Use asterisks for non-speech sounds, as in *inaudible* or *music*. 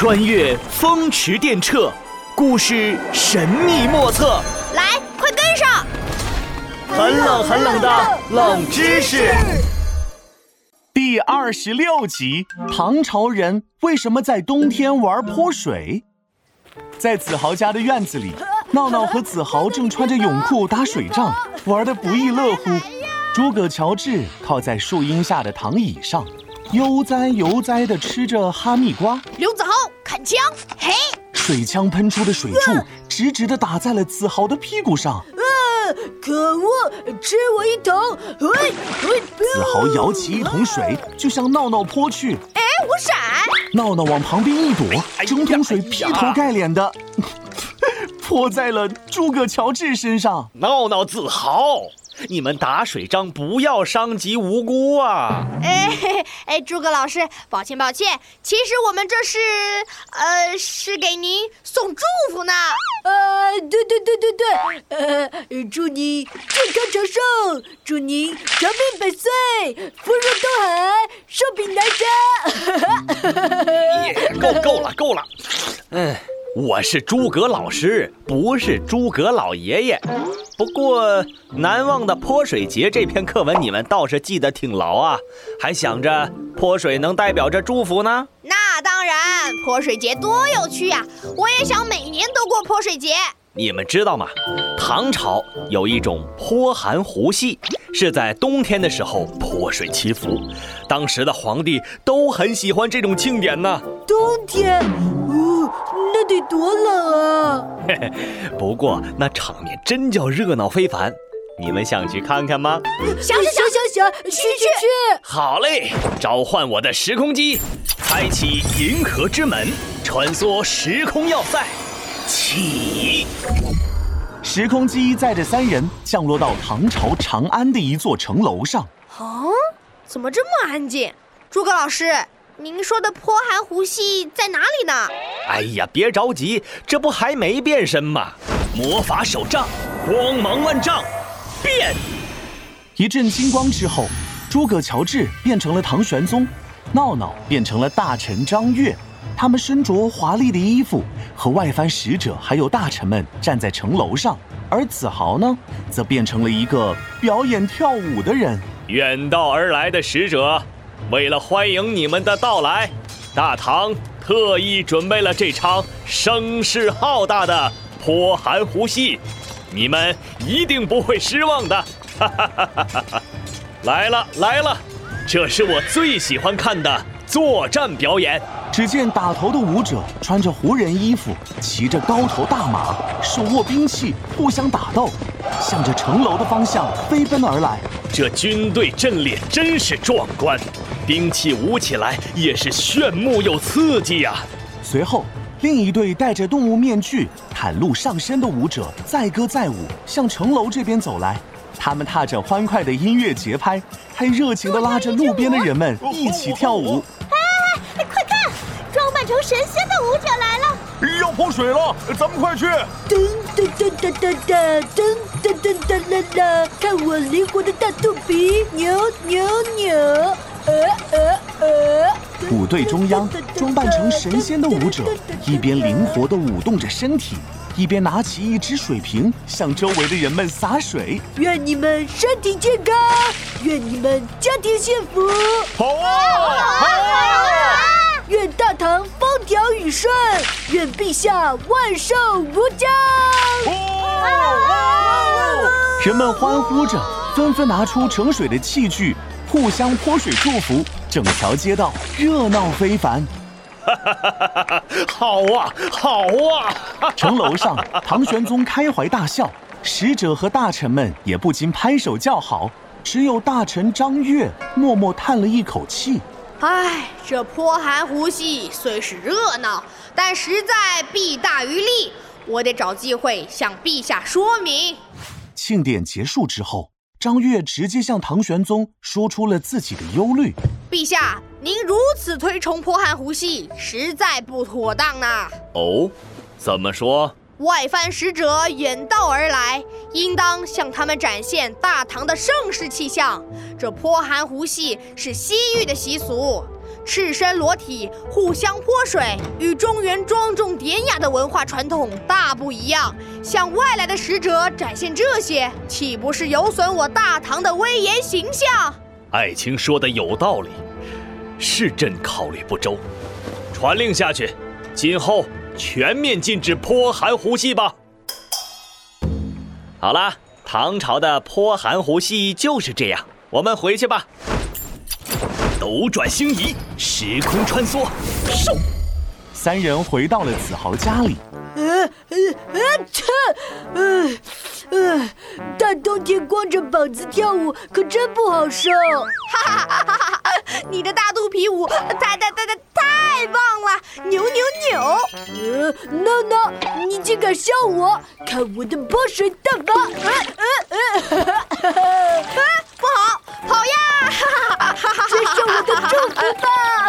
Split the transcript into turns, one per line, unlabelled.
穿越风驰电掣，故事神秘莫测。
来，快跟上！
很冷很冷的冷知识。
第二十六集：唐朝人为什么在冬天玩泼水？在子豪家的院子里，闹闹和子豪正穿着泳裤打水仗，玩得不亦乐乎。诸葛乔治靠在树荫下的躺椅上，悠哉悠哉地吃着哈密瓜。
刘子豪，砍枪！嘿，
水枪喷出的水柱直直地打在了子豪的屁股上。
啊！可恶，吃我一桶！嘿，嘿，
子豪舀起一桶水就向闹闹泼去。
哎，我闪！
闹闹往旁边一躲，整桶水劈头盖脸的 *laughs* 泼在了诸葛乔治身上。
闹闹子豪，你们打水仗不要伤及无辜啊！*laughs*
哎嘿嘿哎，诸葛老师，抱歉抱歉，其实我们这是，呃，是给您送祝福呢。
呃，对对对对对，呃，祝您健康长寿，祝您长命百岁，福如东海，寿比南山。
耶，*laughs* 够够了够了。嗯，我是诸葛老师，不是诸葛老爷爷。不过，难忘的泼水节这篇课文你们倒是记得挺牢啊，还想着泼水能代表着祝福呢。
那当然，泼水节多有趣呀！我也想每年都过泼水节。
你们知道吗？唐朝有一种泼寒湖戏，是在冬天的时候泼水祈福。当时的皇帝都很喜欢这种庆典呢。
冬天，哦，那得多冷啊！
嘿嘿，不过那场面真叫热闹非凡。你们想去看看吗？
想想
想想想，去去去！
好嘞，召唤我的时空机，开启银河之门，穿梭时空要塞，起！
时空机载着三人降落到唐朝长安的一座城楼上。
啊？怎么这么安静？诸葛老师，您说的泼寒湖系在哪里呢？
哎呀，别着急，这不还没变身吗？魔法手杖，光芒万丈，变！
一阵金光之后，诸葛乔治变成了唐玄宗，闹闹变成了大臣张悦。他们身着华丽的衣服，和外藩使者还有大臣们站在城楼上。而子豪呢，则变成了一个表演跳舞的人。
远道而来的使者，为了欢迎你们的到来，大唐特意准备了这场声势浩大的泼寒湖戏，你们一定不会失望的。哈哈哈哈哈！来了来了，这是我最喜欢看的作战表演。
只见打头的舞者穿着胡人衣服，骑着高头大马，手握兵器，互相打斗，向着城楼的方向飞奔而来。
这军队阵列真是壮观，兵器舞起来也是炫目又刺激呀、
随后，另一队戴着动物面具、袒露上身的舞者载歌载舞，向城楼这边走来。他们踏着欢快的音乐节拍，还热情地拉着路边的人们一起跳舞。
哎，快看，装扮成神仙的舞者来了！
要泼水了，咱们快去！
噔噔噔噔噔噔噔噔噔噔噔噔，看我灵活的大肚皮，扭扭扭！
舞队中央，装扮成神仙的舞者一边灵活地舞动着身体，一边拿起一只水瓶向周围的人们洒水。
愿你们身体健康，愿你们家庭幸福，
好啊！好啊！
愿大唐风调雨顺，愿陛下万寿无疆。
人们欢呼着，纷纷拿出盛水的器具，互相泼水祝福，整条街道热闹非凡。
哈哈哈哈好啊，好啊！*laughs*
城楼上，唐玄宗开怀大笑，使者和大臣们也不禁拍手叫好。只有大臣张悦默默叹了一口气。
唉，这泼寒湖戏虽是热闹，但实在弊大于利。我得找机会向陛下说明。
庆典结束之后，张悦直接向唐玄宗说出了自己的忧虑。
陛下，您如此推崇泼寒胡戏，实在不妥当啊。
哦，怎么说？
外藩使者远道而来，应当向他们展现大唐的盛世气象。这泼寒胡戏是西域的习俗，赤身裸体互相泼水，与中原庄重典雅的文化传统大不一样。向外来的使者展现这些，岂不是有损我大唐的威严形象？
爱卿说的有道理，是朕考虑不周。传令下去，今后全面禁止泼寒湖戏吧。好了，唐朝的泼寒湖戏就是这样，我们回去吧。斗转星移，时空穿梭，嗖！
三人回到了子豪家里。
呃呃呃，切，呃呃，大冬天光着膀子跳舞可真不好受。
哈哈哈哈哈！你的大肚皮舞太太太太太棒了，扭扭扭！
呃，闹闹，你竟敢笑我？看我的泼水大法！呃呃呃！
哈哈哈